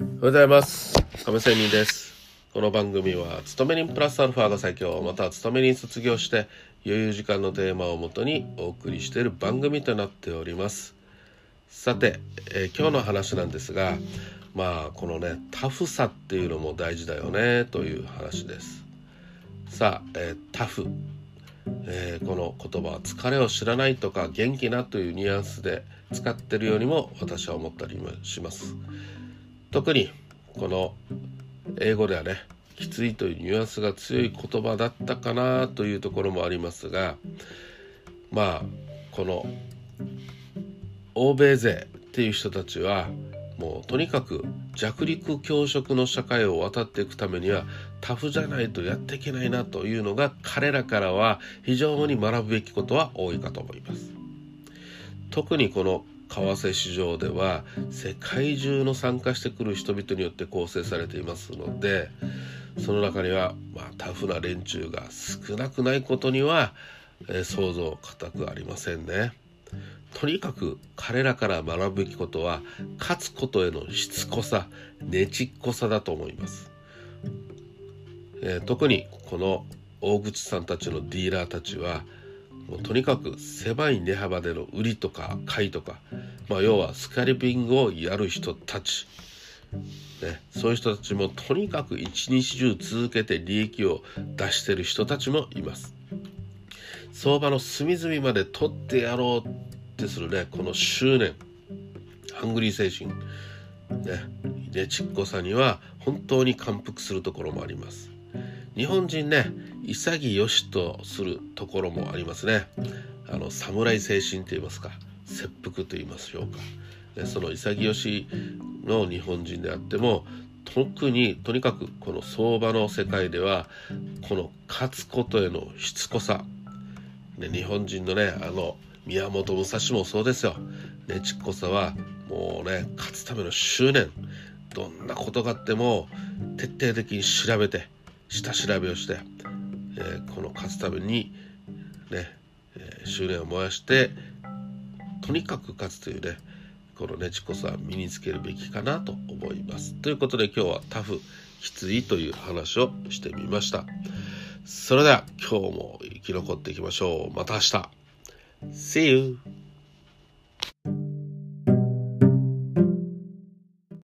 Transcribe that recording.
おはようございます。亀仙人です。この番組は勤め人プラスアルファが最強。または勤め人卒業して余裕時間のテーマをもとにお送りしている番組となっております。さて、えー、今日の話なんですがまあこのねタフさっていうのも大事だよねという話です。さあ、えー、タフ。えー、この言葉は疲れを知らないとか元気なというニュアンスで使ってるようにも私は思ったりもします。特にこの英語ではねきついというニュアンスが強い言葉だったかなというところもありますがまあこの欧米勢っていう人たちはもうとにかく弱肉強食の社会を渡っていくためにはタフじゃないとやっていけないなというのが彼らからは非常に学ぶべきことは多いかと思います。特にこの為替市場では世界中の参加してくる人々によって構成されていますのでその中には、まあ、タフな連中が少なくないことには、えー、想像固くありませんね。とにかく彼らから学ぶべきことは勝つことへのしつこさねちっこさだと思います。えー、特にこの大口さんたちのディーラーたちはもうとにかく狭い値幅での売りとか買いとか、まあ、要はスカリピングをやる人たち、ね、そういう人たちもとにかく一日中続けて利益を出してる人たちもいます。相場の隅々まで取ってやろうってするねこの執念。ハングリー精神。ねねちっこさには本当に感服するところもあります。日本人ね潔しとするところもありますね。あの侍精神と言いますか。切腹と言いましょうかその潔しの日本人であっても特にとにかくこの相場の世界ではこの勝つことへのしつこさ、ね、日本人のねあの宮本武蔵もそうですよ。ねちっこさはもうね勝つための執念。どんなことがあっても徹底的に調べて下調べをして、えー、この勝つためにね、えー、修練を燃やしてとにかく勝つというねこのねちこさん身につけるべきかなと思います。ということで今日はタフきついという話をしてみました。それでは今日も生き残っていきましょう。また明日。See you!